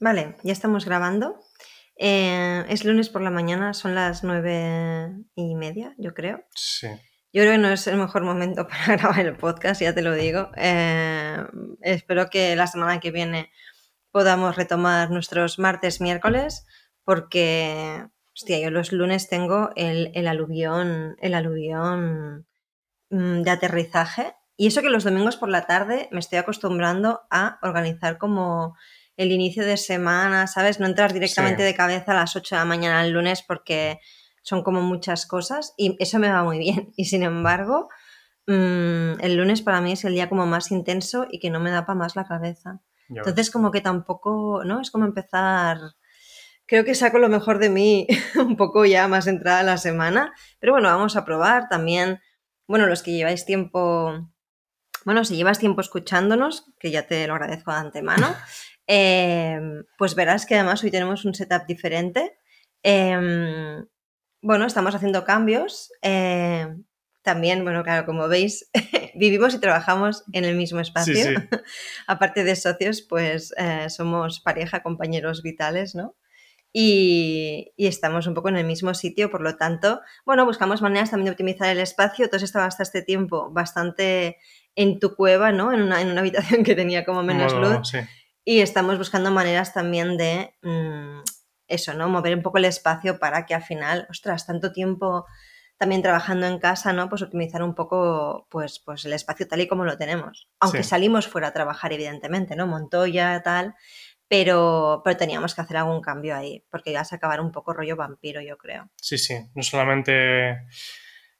Vale, ya estamos grabando. Eh, es lunes por la mañana, son las nueve y media, yo creo. Sí. Yo creo que no es el mejor momento para grabar el podcast, ya te lo digo. Eh, espero que la semana que viene podamos retomar nuestros martes, miércoles, porque, hostia, yo los lunes tengo el, el aluvión, el aluvión mm, de aterrizaje. Y eso que los domingos por la tarde me estoy acostumbrando a organizar como el inicio de semana, ¿sabes? No entrar directamente Sí. de cabeza a las 8 de la mañana el lunes porque son como muchas cosas y eso me va muy bien. Y sin embargo, mm, el lunes para mí es el día como más intenso y que no me da para más la cabeza. ya Entonces ves. como que tampoco, ¿no? Es como empezar... Creo que saco lo mejor de mí un poco ya más entrada la semana, pero bueno, vamos a probar también. Bueno, los que lleváis tiempo, bueno, si llevas tiempo escuchándonos, que ya te lo agradezco de antemano, eh, pues verás que además hoy tenemos un setup diferente. Eh, bueno, estamos haciendo cambios. eh, también, bueno, claro, como veis, vivimos y trabajamos en el mismo espacio. Sí, sí. Aparte de socios, pues eh, somos pareja, compañeros vitales, ¿no? Y, y estamos un poco en el mismo sitio, por lo tanto, bueno, buscamos maneras también de optimizar el espacio. Tú has estado hasta este tiempo bastante en tu cueva, ¿no? En una, en una habitación que tenía como menos luz. sí. Y estamos buscando maneras también de mm, eso, ¿no? Mover un poco el espacio para que al final, ostras, tanto tiempo también trabajando en casa, ¿no? Pues optimizar un poco pues, pues el espacio tal y como lo tenemos. Aunque Sí. salimos fuera a trabajar, evidentemente, ¿no? Montoya, tal. Pero, pero teníamos que hacer algún cambio ahí, porque ya se acabar un poco rollo vampiro, yo creo. Sí, sí. No solamente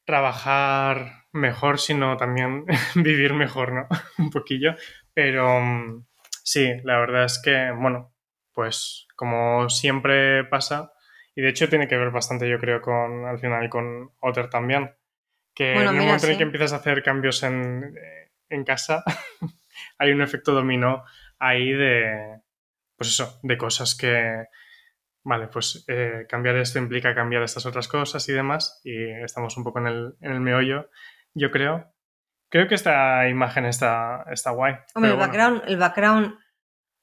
trabajar mejor, sino también vivir mejor, ¿no? Un poquillo. Pero mm, sí, la verdad es que, bueno, pues como siempre pasa, y de hecho tiene que ver bastante, yo creo, con al final con Otter también, que Bueno, en el mira, momento en el que empiezas a hacer cambios en, eh, en casa, hay un efecto dominó ahí de, pues eso, de cosas que, vale, pues eh, cambiar esto implica cambiar estas otras cosas y demás, y estamos un poco en el, en el meollo, yo creo. Creo que esta imagen está, está guay. Hombre, el bueno, background, el background,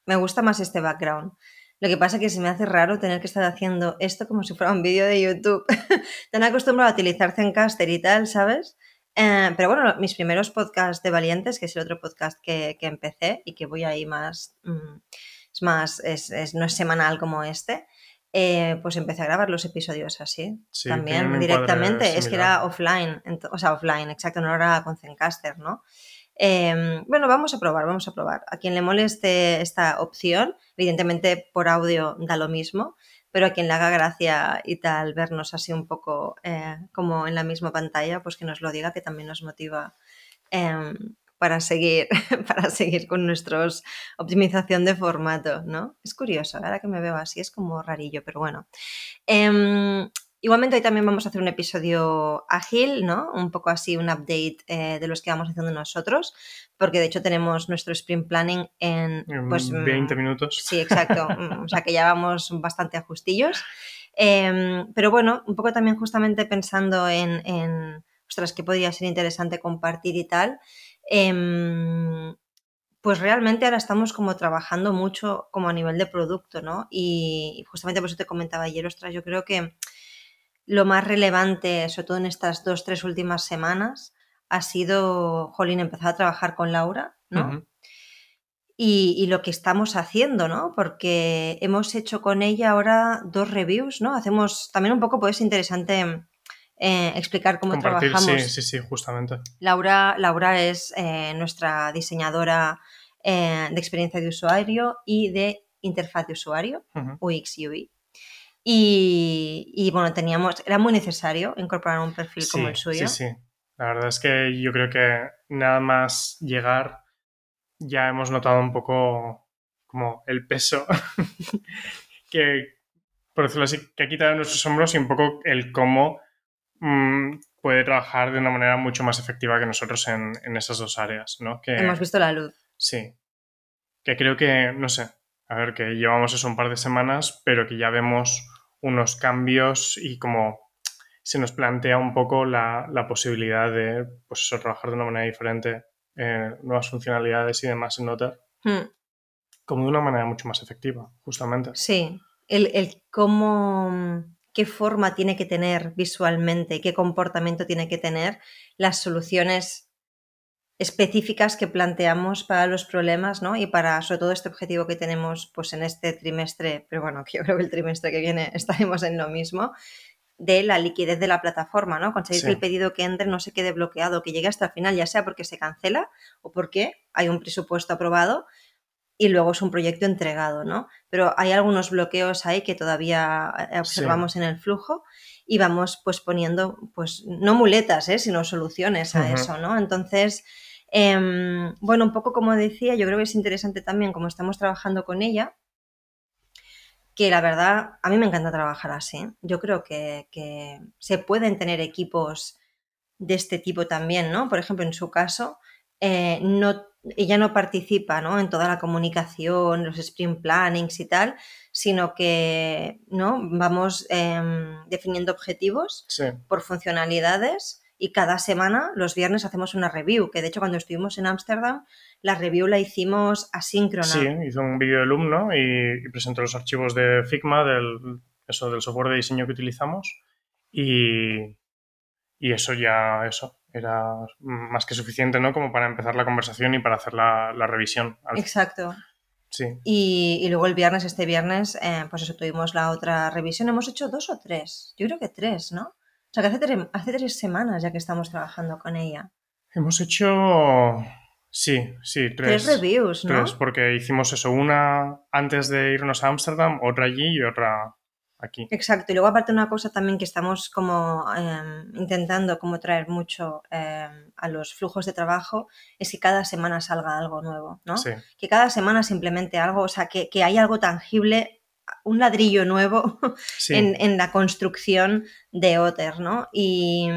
me gusta más este background. Lo que pasa es que se me hace raro tener que estar haciendo esto como si fuera un vídeo de YouTube. Tan acostumbrado a utilizar Zencaster y tal, ¿sabes? Eh, pero bueno, mis primeros podcasts de Valientes, que es el otro podcast que, que empecé y que voy ahí más, mm, es más, es, es- no es semanal como este, eh, pues empecé a grabar los episodios así, Sí, también directamente. Es que era offline, o sea, offline, exacto, no era con Zencaster, ¿no? Eh, bueno, vamos a probar, vamos a probar. A quien le moleste esta opción, evidentemente por audio da lo mismo, pero a quien le haga gracia y tal vernos así un poco eh, como en la misma pantalla, pues que nos lo diga, que también nos motiva eh, para seguir, para seguir con nuestros optimización de formato, ¿no? Es curioso, ahora que me veo así es como rarillo, pero bueno. Em, igualmente hoy también vamos a hacer un episodio ágil, ¿no? Un poco así, un update eh, de los que vamos haciendo nosotros, porque de hecho tenemos nuestro sprint planning en, pues, mm, 20 minutos. Sí, exacto. Mm, o sea que ya vamos bastante ajustillos. Em, pero bueno, un poco también justamente pensando en, en, ostras, que podría ser interesante compartir y tal. Em, pues realmente ahora estamos como trabajando mucho como a nivel de producto, ¿no? Y, justamente por eso te comentaba ayer, ostras, yo creo que lo más relevante, sobre todo en estas dos, tres últimas semanas, ha sido, Jolín, empezar a trabajar con Laura, ¿no? Y, y lo que estamos haciendo, ¿no? Porque hemos hecho con ella ahora dos reviews, ¿no? Hacemos también un poco, pues interesante eh, explicar cómo Compartir, trabajamos. sí, sí, sí, justamente. Laura, Laura es eh, nuestra diseñadora eh, de experiencia de usuario y de interfaz de usuario, Ujú. UX UI. Y, y, bueno, teníamos, era muy necesario incorporar un perfil como el suyo. Sí, sí. La verdad es que yo creo que nada más llegar ya hemos notado un poco como el peso que, por decirlo así, que ha quitado de nuestros hombros y un poco el cómo mm, puede trabajar de una manera mucho más efectiva que nosotros en, en esas dos áreas, ¿no? Que, Hemos visto la luz. Sí. Que creo que, no sé, a ver, que llevamos eso un par de semanas, pero que ya vemos unos cambios y como se nos plantea un poco la, la posibilidad de, pues eso, trabajar de una manera diferente, eh, nuevas funcionalidades y demás en Otter. Hmm. como de una manera mucho más efectiva, justamente. Sí, el, el cómo, qué forma tiene que tener visualmente, qué comportamiento tiene que tener las soluciones específicas que planteamos para los problemas, ¿no? Y para, sobre todo, este objetivo que tenemos pues en este trimestre, pero bueno, que yo creo que el trimestre que viene estaremos en lo mismo, de la liquidez de la plataforma, ¿no? Conseguir que el pedido que entre no se quede bloqueado, que llegue hasta el final, ya sea porque se cancela o porque hay un presupuesto aprobado y luego es un proyecto entregado, ¿no? Pero hay algunos bloqueos ahí que todavía eh, observamos en el flujo y vamos pues poniendo, pues no muletas, ¿eh? sino soluciones a eso, ¿no? Entonces, em, bueno, un poco como decía, yo creo que es interesante también como estamos trabajando con ella, que la verdad, a mí me encanta trabajar así. Yo creo que, que se pueden tener equipos de este tipo también, ¿no? Por ejemplo, en su caso, eh, no, ella no participa ¿no? en toda la comunicación, los sprint plannings y tal, sino que ¿no? vamos em, definiendo objetivos por funcionalidades y cada semana, los viernes, hacemos una review, que de hecho cuando estuvimos en Ámsterdam, la review la hicimos asíncrona. Sí, hizo un vídeo de alumno y, y, presentó los archivos de Figma, del, eso, del software de diseño que utilizamos y, y eso ya, eso, era más que suficiente, ¿no? Como para empezar la conversación y para hacer la, revisión. Exacto. Sí. Y, luego el viernes, este viernes, eh, pues eso, tuvimos la otra revisión. Hemos hecho dos o tres. Yo creo que tres, ¿no? O sea, que hace, tres, hace tres semanas ya que estamos trabajando con ella. Hemos hecho... Sí, sí, tres. Tres reviews, ¿no? Tres, porque hicimos eso, una antes de irnos a Ámsterdam, otra allí y otra aquí. Exacto, y luego aparte una cosa también que estamos como em, intentando como traer mucho em, a los flujos de trabajo es que cada semana salga algo nuevo, ¿no? Sí. Que cada semana simplemente algo, o sea, que, que hay algo tangible, un ladrillo nuevo en, en, la construcción de Otter, ¿no? Y,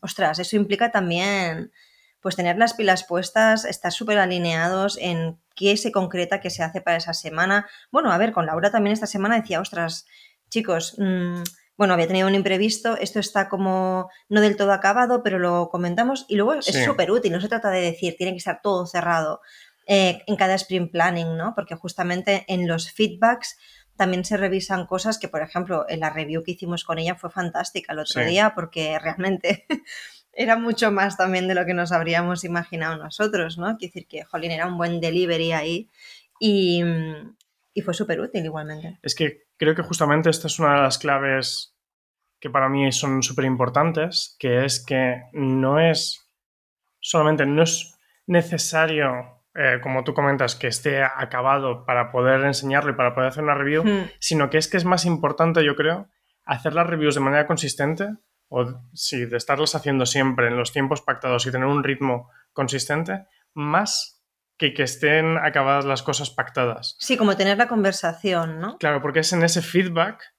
ostras, eso implica también pues tener las pilas puestas, estar súper alineados en qué se concreta, qué se hace para esa semana. Bueno, a ver, con Laura también esta semana decía, ostras, chicos, mmm, bueno, había tenido un imprevisto, esto está como no del todo acabado, pero lo comentamos y luego es súper útil, no se trata de decir, tiene que estar todo cerrado eh, en cada sprint planning, ¿no? Porque justamente en los feedbacks también se revisan cosas que, por ejemplo, en la review que hicimos con ella fue fantástica el otro día porque realmente era mucho más también de lo que nos habríamos imaginado nosotros, ¿no? Quiere decir que, jolín, era un buen delivery ahí y, y fue súper útil igualmente. Es que creo que justamente esta es una de las claves que para mí son súper importantes, que es que no es solamente, no es necesario, eh, como tú comentas, que esté acabado para poder enseñarlo y para poder hacer una review, Hmm. sino que es que es más importante, yo creo, hacer las reviews de manera consistente o sí, de estarlas haciendo siempre en los tiempos pactados y tener un ritmo consistente, más que que estén acabadas las cosas pactadas. Sí, como tener la conversación, ¿no? Claro, porque es en ese feedback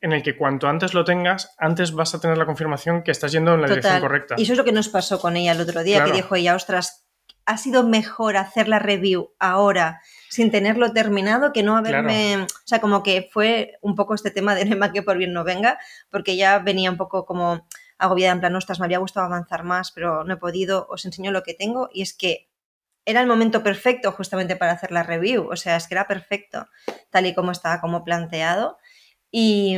en el que cuanto antes lo tengas, antes vas a tener la confirmación que estás yendo en la dirección correcta. Y eso es lo que nos pasó con ella el otro día, Claro. que dijo ella, ostras, ha sido mejor hacer la review ahora sin tenerlo terminado que no haberme... O sea, como que fue un poco este tema de Nema que por bien no venga, porque ella venía un poco como agobiada en plan, ostras, me habría gustado avanzar más, pero no he podido, os enseño lo que tengo y es que era el momento perfecto justamente para hacer la review, o sea, es que era perfecto, tal y como estaba como planteado. Y,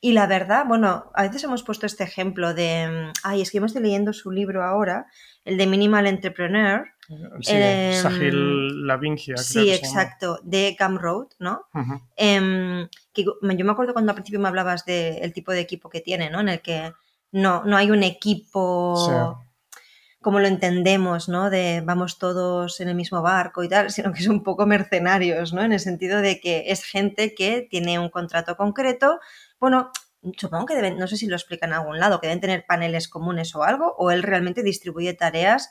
y la verdad, bueno, a veces hemos puesto este ejemplo de, ay, es que yo estoy leyendo su libro ahora, el de Minimal Entrepreneur. Sí, em, Sahil Lavingia. Sí, exacto, de Gumroad, ¿no? Em, que yo me acuerdo cuando al principio me hablabas del tipo de equipo que tiene, ¿no? En el que no, no hay un equipo. Como lo entendemos, ¿no? De vamos todos en el mismo barco y tal, sino que son un poco mercenarios, ¿no? En el sentido de que es gente que tiene un contrato concreto. Bueno, supongo que deben, no sé si lo explican en algún lado, que deben tener paneles comunes o algo, o él realmente distribuye tareas.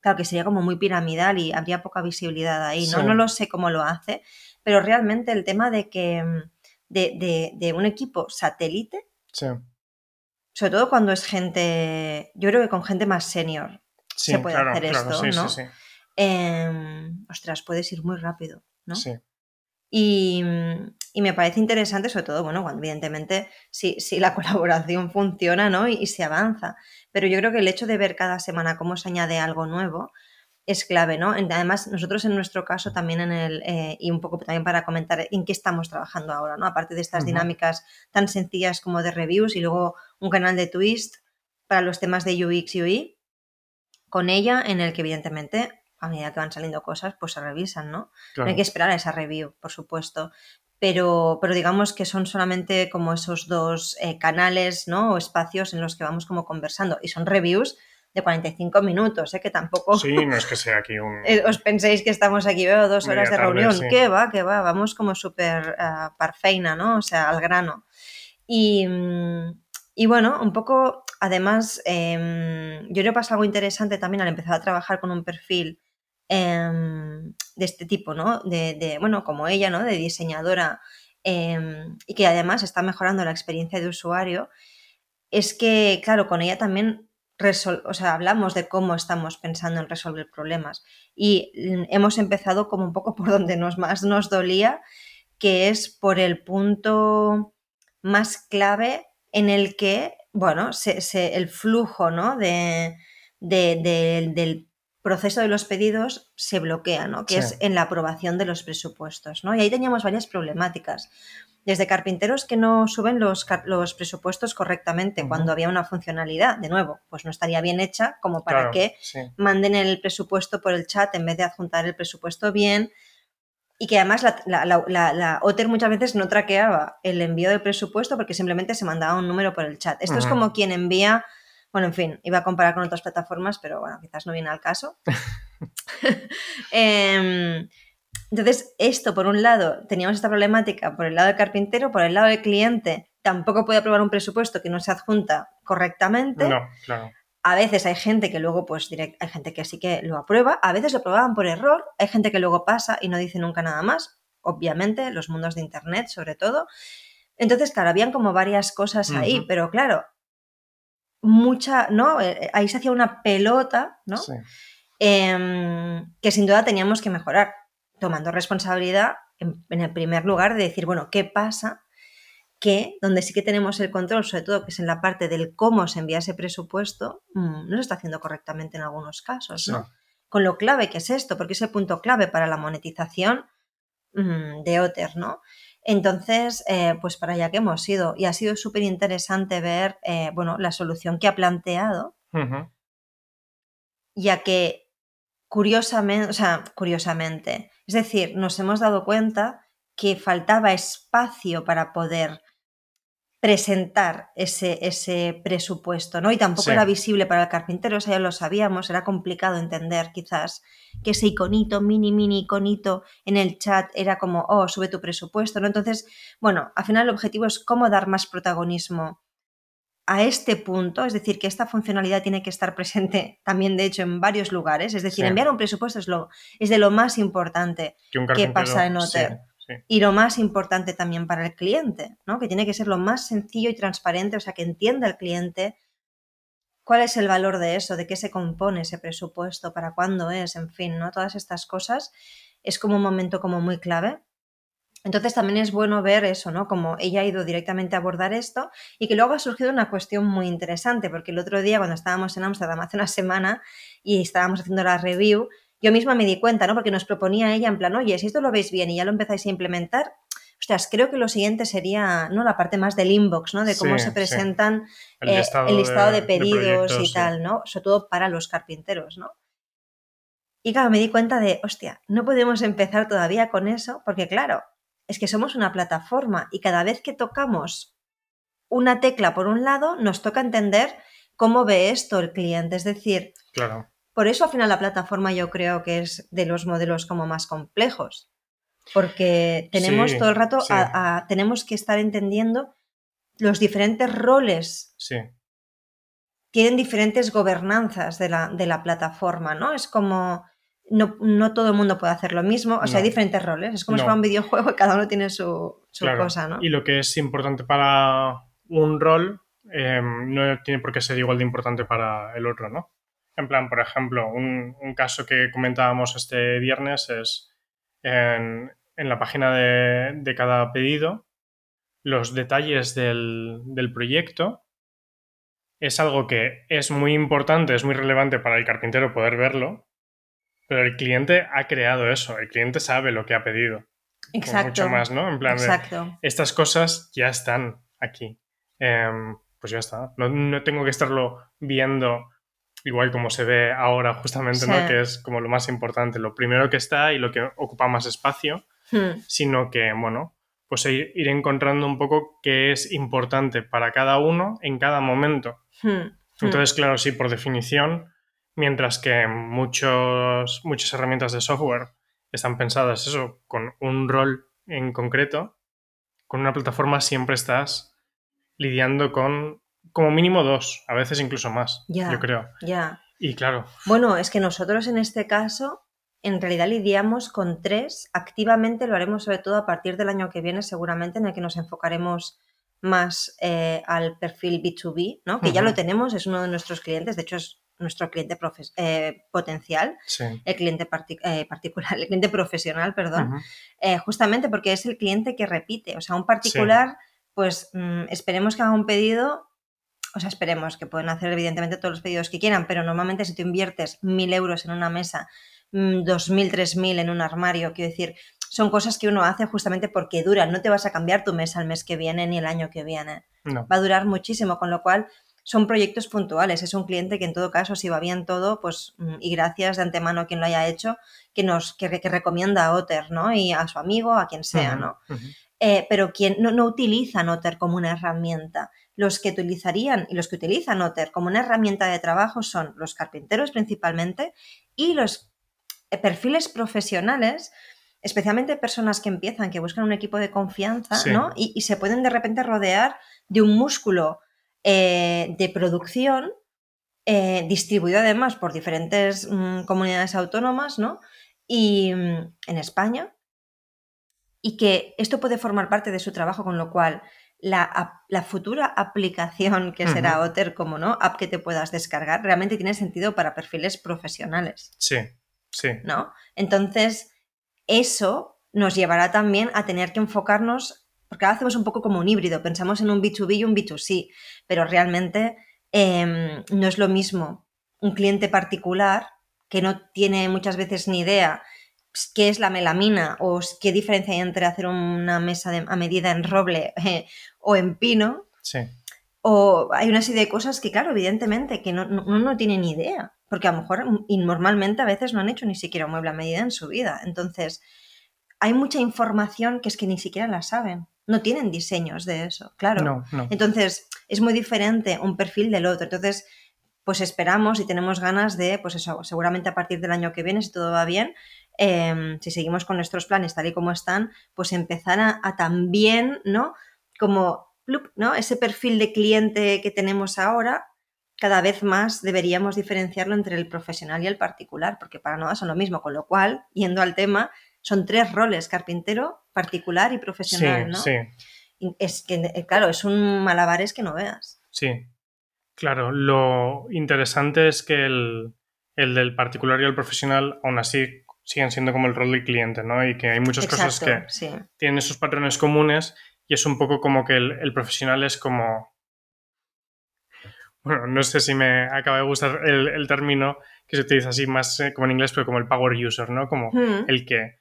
Claro que sería como muy piramidal y habría poca visibilidad ahí, ¿no? Sí. No lo sé cómo lo hace, pero realmente el tema de que de, de- de un equipo satélite, Sí. sobre todo cuando es gente, yo creo que con gente más senior, Sí, se puede claro, hacer claro, esto, sí, ¿no? sí, sí. em, ostras, puedes ir muy rápido, ¿no? Sí. Y, y me parece interesante, sobre todo, bueno, cuando evidentemente si, si la colaboración funciona, ¿no? Y, y se avanza. Pero yo creo que el hecho de ver cada semana cómo se añade algo nuevo, es clave, ¿no? Además, nosotros en nuestro caso también en el, eh, y un poco también para comentar en qué estamos trabajando ahora, ¿no? Aparte de estas dinámicas tan sencillas como de reviews y luego un canal de twist para los temas de UX y UI, con ella en el que evidentemente a medida que van saliendo cosas, pues se revisan, ¿no? No hay que esperar a esa review, por supuesto. Pero, pero digamos que son solamente como esos dos eh, canales, ¿no? O espacios en los que vamos como conversando. Y son reviews de 45 minutos, ¿eh? que tampoco... Sí, no es que sea aquí un... Eh, os penséis que estamos aquí, veo dos horas de reunión. ¿Qué va? ¿Qué va? Vamos como súper uh, parfeina, ¿no? O sea, al grano. Y, y bueno, un poco, además, eh, yo le pasa algo interesante también al empezar a trabajar con un perfil em, de este tipo, ¿no? De, bueno, como ella, ¿no? De diseñadora em, y que además está mejorando la experiencia de usuario, es que, claro, con ella también o sea, hablamos de cómo estamos pensando en resolver problemas y hemos empezado como un poco por donde nos más nos dolía, que es por el punto más clave en el que, bueno, el flujo ¿no? de, del proceso de los pedidos se bloquea, ¿no? que es en la aprobación de los presupuestos. ¿no? Y ahí teníamos varias problemáticas desde carpinteros que no suben los, los presupuestos correctamente cuando había una funcionalidad, de nuevo, pues no estaría bien hecha como para que manden el presupuesto por el chat en vez de adjuntar el presupuesto bien. Y que además la, la, la, OTER muchas veces no traqueaba el envío del presupuesto porque simplemente se mandaba un número por el chat. Esto es como quien envía, bueno, en fin, iba a comparar con otras plataformas, pero bueno, quizás no viene al caso. eh, entonces, esto, por un lado, teníamos esta problemática por el lado del carpintero, por el lado del cliente, tampoco puede aprobar un presupuesto que no se adjunta correctamente. No, claro. A veces hay gente que luego, pues, direct, hay gente que sí que lo aprueba, a veces lo aprobaban por error, hay gente que luego pasa y no dice nunca nada más, obviamente, los mundos de Internet sobre todo. Entonces, claro, habían como varias cosas ahí, pero claro, mucha, ¿no? Eh, eh, ahí se hacía una pelota, ¿no? Sí. Eh, que sin duda teníamos que mejorar tomando responsabilidad en, el primer lugar de decir, bueno, ¿qué pasa? Que donde sí que tenemos el control, sobre todo que es en la parte del cómo se envía ese presupuesto, mm, no se está haciendo correctamente en algunos casos, ¿no? Con lo clave que es esto, porque es el punto clave para la monetización mm, de Otter, ¿no? Entonces, eh, pues para allá que hemos ido. Y ha sido súper interesante ver, eh, bueno, la solución que ha planteado, ya que curiosamente, o sea, curiosamente, es decir, nos hemos dado cuenta que faltaba espacio para poder presentar ese, ese presupuesto, ¿no? Y tampoco era visible para el carpintero, o sea, ya lo sabíamos, era complicado entender quizás que ese iconito, mini, mini iconito en el chat era como, oh, sube tu presupuesto, ¿no? Entonces, bueno, al final el objetivo es cómo dar más protagonismo a este punto, es decir, que esta funcionalidad tiene que estar presente también, de hecho, en varios lugares. Es decir, enviar un presupuesto es, lo, es de lo más importante que, pasa en Otter. Y lo más importante también para el cliente, ¿no? Que tiene que ser lo más sencillo y transparente, o sea, que entienda el cliente cuál es el valor de eso, de qué se compone ese presupuesto, para cuándo es, en fin, ¿no? Todas estas cosas es como un momento como muy clave entonces también es bueno ver eso, ¿no? Como ella ha ido directamente a abordar esto y que luego ha surgido una cuestión muy interesante, porque el otro día cuando estábamos en Amsterdam hace una semana y estábamos haciendo la review, yo misma me di cuenta, ¿no? Porque nos proponía ella en plan, oye, si esto lo veis bien y ya lo empezáis a implementar, ostras, creo que lo siguiente sería, ¿no? La parte más del inbox, ¿no? De cómo se presentan el, eh, listado, de, pedidos y tal, ¿no? Sobre todo para los carpinteros, ¿no? Y claro, me di cuenta de, hostia, no podemos empezar todavía con eso, porque claro, es que somos una plataforma y cada vez que tocamos una tecla por un lado, nos toca entender cómo ve esto el cliente. Es decir, claro. Por eso al final la plataforma yo creo que es de los modelos como más complejos. Porque tenemos todo el rato, tenemos que estar entendiendo los diferentes roles. Sí. Tienen diferentes gobernanzas de la, de la plataforma, ¿no? Es como no, todo el mundo puede hacer lo mismo, o sea, hay diferentes roles, es como si fuera un videojuego y cada uno tiene su, cosa, ¿no? Y lo que es importante para un rol em, no tiene por qué ser igual de importante para el otro, ¿no? En plan, por ejemplo, un, caso que comentábamos este viernes es en, la página de, cada pedido, los detalles del, del proyecto es algo que es muy importante, es muy relevante para el carpintero poder verlo, Pero el cliente ha creado eso, el cliente sabe lo que ha pedido. Exacto. Mucho más, ¿no? En plan, de, Exacto. estas cosas ya están aquí. Em, pues ya está. No, no tengo que estarlo viendo igual como se ve ahora justamente, ¿no? Que es como lo más importante, lo primero que está y lo que ocupa más espacio, Hmm. sino que, bueno, pues ir, ir encontrando un poco qué es importante para cada uno en cada momento. Hmm. Hmm. Entonces, claro, sí, por definición, mientras que muchos, muchas herramientas de software están pensadas eso, con un rol en concreto, con una plataforma siempre estás lidiando con como mínimo dos, a veces incluso más, Ya. yo creo. Ya. Y claro, Bueno, es que nosotros en este caso, en realidad lidiamos con tres. Activamente lo haremos sobre todo a partir del año que viene, seguramente, en el que nos enfocaremos más eh, al perfil B2B, ¿no? Que ya lo tenemos, es uno de nuestros clientes, de hecho es nuestro cliente profes- eh, potencial, sí. el cliente parti- eh, particular, el cliente profesional, perdón, eh, justamente porque es el cliente que repite. O sea, un particular, pues mm, esperemos que haga un pedido, o sea, esperemos que pueden hacer evidentemente todos los pedidos que quieran, pero normalmente si tú inviertes mil euros en una mesa, mm, dos mil, tres mil en un armario, quiero decir, son cosas que uno hace justamente porque duran. No te vas a cambiar tu mesa el mes que viene ni el año que viene. No. Va a durar muchísimo, con lo cual son proyectos puntuales. Es un cliente que en todo caso, si va bien todo, pues mm, y gracias de antemano a quien lo haya hecho, que nos que, que recomienda a Otter, ¿no? Y a su amigo, a quien sea, ¿no? Eh, pero quien no, no utilizan Otter como una herramienta. Los que utilizarían y los que utilizan Otter como una herramienta de trabajo son los carpinteros principalmente y los eh, perfiles profesionales, especialmente personas que empiezan, que buscan un equipo de confianza, Sí. ¿no? Y, y se pueden de repente rodear de un músculo eh, de producción eh, distribuido además por diferentes mm, comunidades autónomas, ¿no? Y mm, en España. Y que esto puede formar parte de su trabajo, con lo cual la, futura aplicación que será Ujú. Otter como no, app que te puedas descargar, realmente tiene sentido para perfiles profesionales, Sí, sí. ¿no? Entonces, eso nos llevará también a tener que enfocarnos, porque ahora hacemos un poco como un híbrido, pensamos en un B2B y un B2C, pero realmente em, no es lo mismo un cliente particular que no tiene muchas veces ni idea qué es la melamina o qué diferencia hay entre hacer una mesa de- a medida en roble eh, o en pino. Sí. O hay una serie de cosas que, claro, evidentemente, que no, no, no tiene ni idea, porque a lo mejor mm, y normalmente a veces no han hecho ni siquiera un mueble a medida en su vida. Entonces, hay mucha información que es que ni siquiera la saben. No tienen diseños de eso, claro. No, no. Entonces, es muy diferente un perfil del otro. Entonces, pues esperamos y tenemos ganas de, pues eso, seguramente a partir del año que viene, si todo va bien, eh, si seguimos con nuestros planes tal y como están, pues empezar a, a también, ¿no? Como, plup, ¿no? Ese perfil de cliente que tenemos ahora, cada vez más deberíamos diferenciarlo entre el profesional y el particular, porque para nada son lo mismo. Con lo cual, yendo al tema, son tres roles, carpintero, particular y Sí, profesional, ¿no? sí, Es que, eh, claro, es un malabares que no veas. sí. Claro, lo interesante es que el, el del particular y el profesional aún así siguen siendo como el rol del cliente, ¿no? Y que hay muchas cosas que sí. tienen esos patrones comunes y es un poco como que el, el profesional es como... Bueno, no sé si me acaba de gustar el, el término que se utiliza así más eh, como en inglés, pero como el power user, ¿no? Como Mm, el que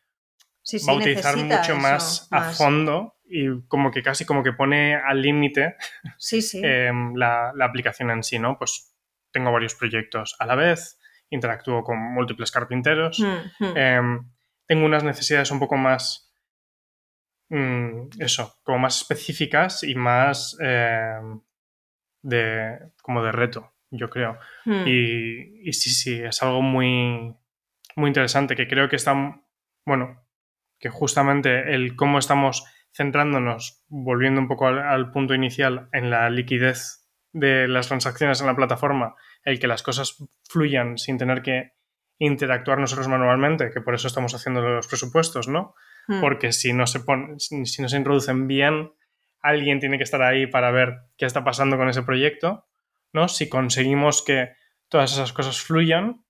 sí, sí, va a utilizar mucho más a fondo y como que casi como que pone al límite Sí, sí. eh, la, la aplicación en sí, ¿no? Pues tengo varios proyectos a la vez, interactúo con múltiples carpinteros, Mm, mm. eh, tengo unas necesidades un poco más, mm, eso, como más específicas y más eh, de, como de reto, yo creo. Mm. Y, y sí, sí, es algo muy, muy interesante que creo que está, bueno, que justamente el cómo estamos centrándonos, volviendo un poco al, al punto inicial, en la liquidez de las transacciones en la plataforma, el que las cosas fluyan sin tener que interactuar nosotros manualmente, que por eso estamos haciendo los presupuestos, ¿no? Mm. Porque si no se pon- si si no se introducen bien, alguien tiene que estar ahí para ver qué está pasando con ese proyecto, ¿no? Si conseguimos que todas esas cosas fluyan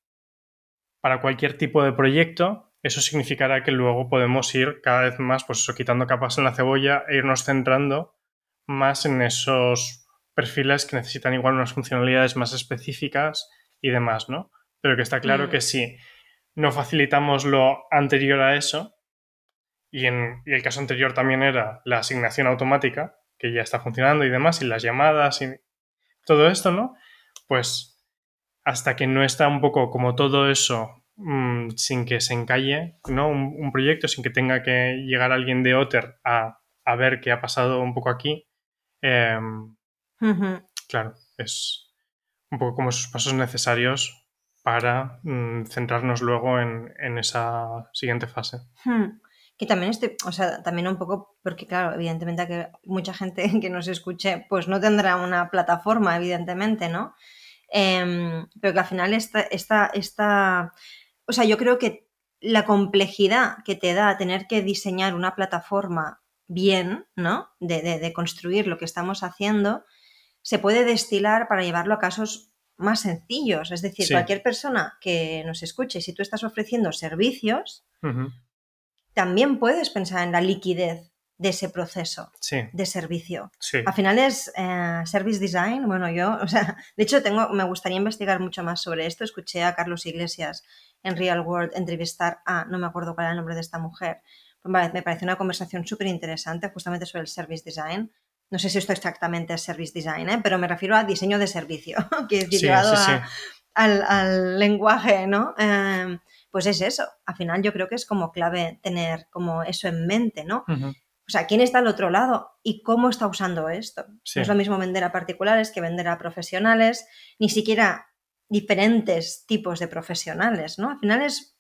para cualquier tipo de proyecto, eso significará que luego podemos ir cada vez más, pues eso, quitando capas en la cebolla e irnos centrando más en esos perfiles que necesitan igual unas funcionalidades más específicas y demás, ¿no? Pero que está claro Mm. que si no facilitamos lo anterior a eso. Y, en, y el caso anterior también era la asignación automática, que ya está funcionando y demás, y las llamadas y todo esto, ¿no? Pues hasta que no está un poco como todo eso mm, sin que se encalle, ¿no? Un, proyecto, sin que tenga que llegar alguien de Otter a, a ver qué ha pasado un poco aquí. Claro, es un poco como esos pasos necesarios para mm, centrarnos luego en, en, esa siguiente fase. Hmm. Que también estoy, o sea, también un poco, porque claro, evidentemente que mucha gente que nos escuche, pues no tendrá una plataforma, evidentemente, ¿no? Em, pero que al final esta, esta, esta, o sea, yo creo que la complejidad que te da tener que diseñar una plataforma bien, ¿no? De, de, construir lo que estamos haciendo, se puede destilar para llevarlo a casos más sencillos. Es decir, cualquier persona que nos escuche, si tú estás ofreciendo servicios, también puedes pensar en la liquidez de ese proceso de servicio. Al final es eh, service design. Bueno, yo, o sea, de hecho tengo, me gustaría investigar mucho más sobre esto. Escuché a Carlos Iglesias en Real World entrevistar a, no me acuerdo cuál era el nombre de esta mujer. Me parece una conversación súper interesante justamente sobre el service design. No sé si esto exactamente es service design, ¿eh? pero me refiero a diseño de servicio, que es llevado al, lenguaje, ¿no? Em, pues es eso. Al final yo creo que es como clave tener como eso en mente, ¿no? O sea, ¿quién está al otro lado y cómo está usando esto? No es lo mismo vender a particulares que vender a profesionales, ni siquiera diferentes tipos de profesionales, ¿no? Al final es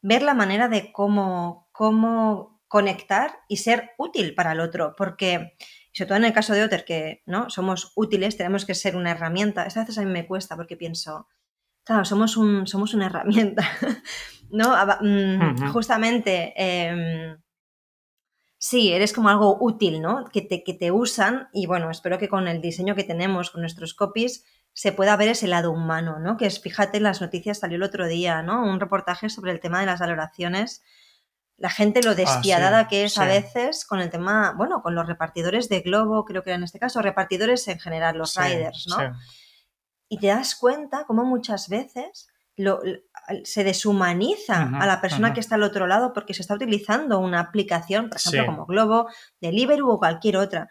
ver la manera de cómo, cómo conectar y ser útil para el otro, porque sobre todo en el caso de Otter, que ¿no? somos útiles, tenemos que ser una herramienta. A veces a mí me cuesta porque pienso, claro, somos, un, somos una herramienta, ¿no? Mm, justamente, em, sí, eres como algo útil, ¿no? Que te, que te usan y bueno, espero que con el diseño que tenemos, con nuestros copies, se pueda ver ese lado humano, ¿no? Que es, fíjate, las noticias salió el otro día, ¿no? Un reportaje sobre el tema de las valoraciones. La gente lo ah, despiadada que es a veces con el tema, bueno, con los repartidores de Globo, creo que era en este caso, repartidores en general, los riders, ¿no? y te das cuenta cómo muchas veces lo, se deshumaniza a la persona que está al otro lado porque se está utilizando una aplicación, por ejemplo, como Globo, Deliveroo o cualquier otra.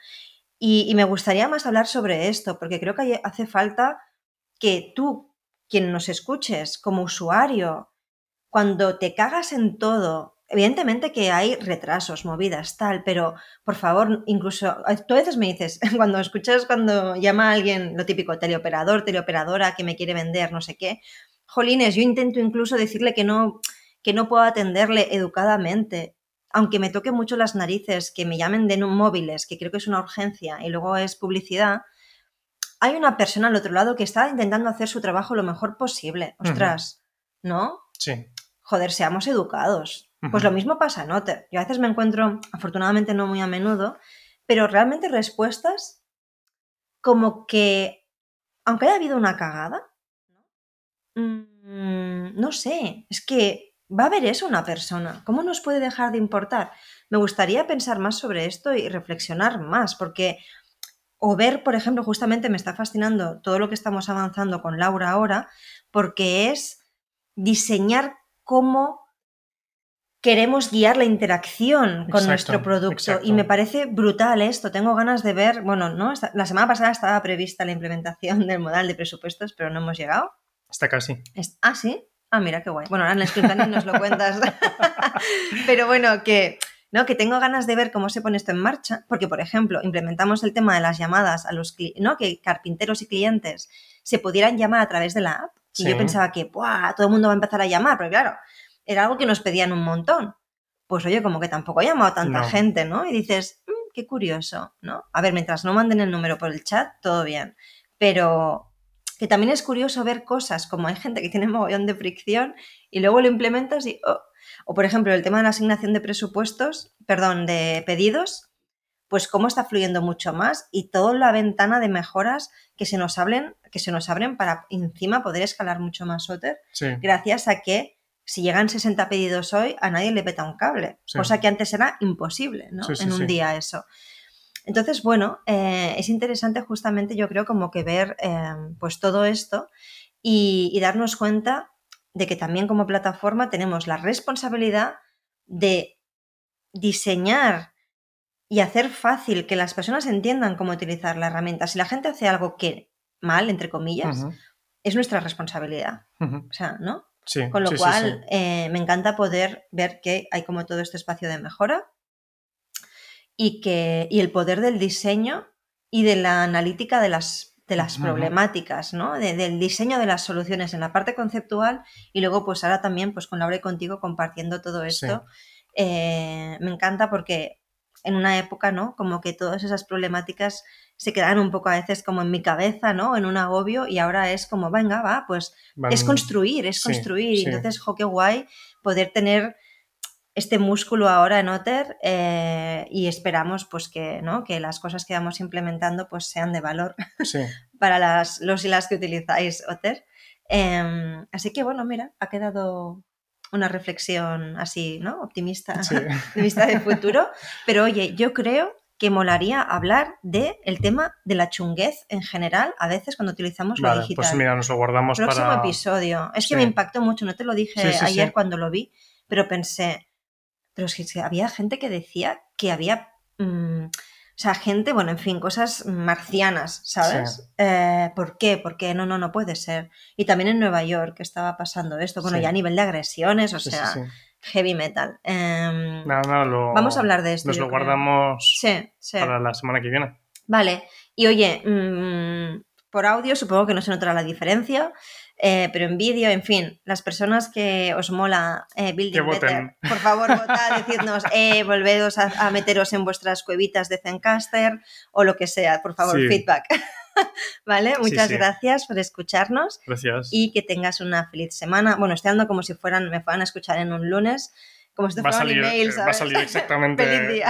Y, me gustaría más hablar sobre esto, porque creo que hace falta que tú, quien nos escuches como usuario, cuando te cagas en todo Evidentemente que hay retrasos, movidas, tal, pero por favor, incluso, tú a veces me dices, cuando escuchas, cuando llama a alguien, lo típico, teleoperador, teleoperadora, que me quiere vender, no sé qué, jolines, yo intento incluso decirle que no, que no puedo atenderle educadamente, aunque me toque mucho las narices, que me llamen de móviles, que creo que es una urgencia, y luego es publicidad, hay una persona al otro lado que está intentando hacer su trabajo lo mejor posible. Ostras, ¿no? Sí. Joder, seamos educados pues lo mismo pasa ¿no? Yo a veces me encuentro, afortunadamente no muy a menudo, pero realmente respuestas como que, aunque haya habido una cagada, mm, no sé, es que va a ver eso una persona. ¿Cómo nos puede dejar de importar? Me gustaría pensar más sobre esto y reflexionar más, porque o ver, por ejemplo, justamente me está fascinando todo lo que estamos avanzando con Laura ahora, porque es diseñar cómo queremos guiar la interacción con nuestro producto y me parece brutal esto. Tengo ganas de ver, bueno, no, la semana pasada estaba prevista la implementación del modal de presupuestos, pero no hemos llegado. Está casi. ah, sí. Ah, mira qué guay. Bueno, ahora en la nos lo cuentas. pero bueno, que ¿no? Que tengo ganas de ver cómo se pone esto en marcha, porque, por ejemplo, implementamos el tema de las llamadas a los ¿no? Que carpinteros y clientes se pudieran llamar a través de la app. Y yo pensaba que, ¡buah! Todo el mundo va a empezar a llamar, pero claro, era algo que nos pedían un montón. Pues oye, como que tampoco ha llamado tanta gente, ¿no? Y dices, mm, qué curioso, ¿no? A ver, mientras no manden el número por el chat, todo bien. Pero que también es curioso ver cosas como hay gente que tiene mogollón de fricción y luego lo implementas y... Oh. O por ejemplo, el tema de la asignación de presupuestos, perdón, de pedidos, pues cómo está fluyendo mucho más y toda la ventana de mejoras que se nos abren, que se nos abren para encima poder escalar mucho más Otter, gracias a que si llegan 60 pedidos hoy, a nadie le peta un cable, cosa que antes era imposible, ¿no? en un día eso. Entonces, bueno, eh, es interesante justamente yo creo como que ver eh, pues todo esto y, darnos cuenta de que también como plataforma tenemos la responsabilidad de diseñar y hacer fácil que las personas entiendan cómo utilizar la herramienta. Si la gente hace algo que mal, entre comillas, es nuestra responsabilidad. O sea, ¿no? Con lo cual, eh, me encanta poder ver que hay como todo este espacio de mejora y, que, y el poder del diseño y de la analítica de las, de las problemáticas, ¿no? del diseño de las soluciones en la parte conceptual y luego, pues ahora también, pues con Laura y contigo compartiendo todo esto. Eh, me encanta porque en una época, ¿no? Como que todas esas problemáticas se quedan un poco a veces como en mi cabeza, ¿no? En un agobio y ahora es como, venga, va, pues es construir, es construir. Entonces, jo, qué guay poder tener este músculo ahora en Otter eh, y esperamos pues que, ¿no? que las cosas que vamos implementando pues sean de valor para las, los y las que utilizáis Otter. Em, así que bueno, mira, ha quedado una reflexión así, ¿no? Optimista, de vista del futuro. Pero oye, yo creo que molaría hablar del el tema de la chunguez en general, a veces cuando utilizamos lo digital. Pues mira, nos lo guardamos Próximo episodio. Es que me impactó mucho, no te lo dije ayer cuando lo vi, pero pensé, pero es que había gente que decía que había... Mm, o sea, gente, bueno, en fin, cosas marcianas, ¿sabes? Eh, ¿Por qué? Porque no, no, no puede ser. Y también en Nueva York estaba pasando esto, bueno, ya a nivel de agresiones, o sea, heavy metal. Em, vamos a hablar de esto. Nos lo guardamos para la semana que viene. Vale, y oye, mm, por audio supongo que no se notará la diferencia, eh, pero en vídeo, en fin, las personas que os mola eh, Building Better, por favor, votad, decidnos, eh, volvedos a, meteros en vuestras cuevitas de Zencaster o lo que sea, por favor, feedback. ¿Vale? Muchas gracias por escucharnos. Gracias. Y que tengas una feliz semana. Bueno, estoy andando como si fueran, me fueran a escuchar en un lunes como si va, a salir, eh, va a salir exactamente.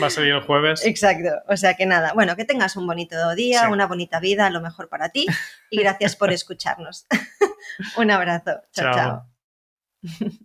Va a salir el jueves. Exacto. O sea que nada, bueno, que tengas un bonito día, una bonita vida, lo mejor para ti y gracias por escucharnos. un abrazo. chao. chao.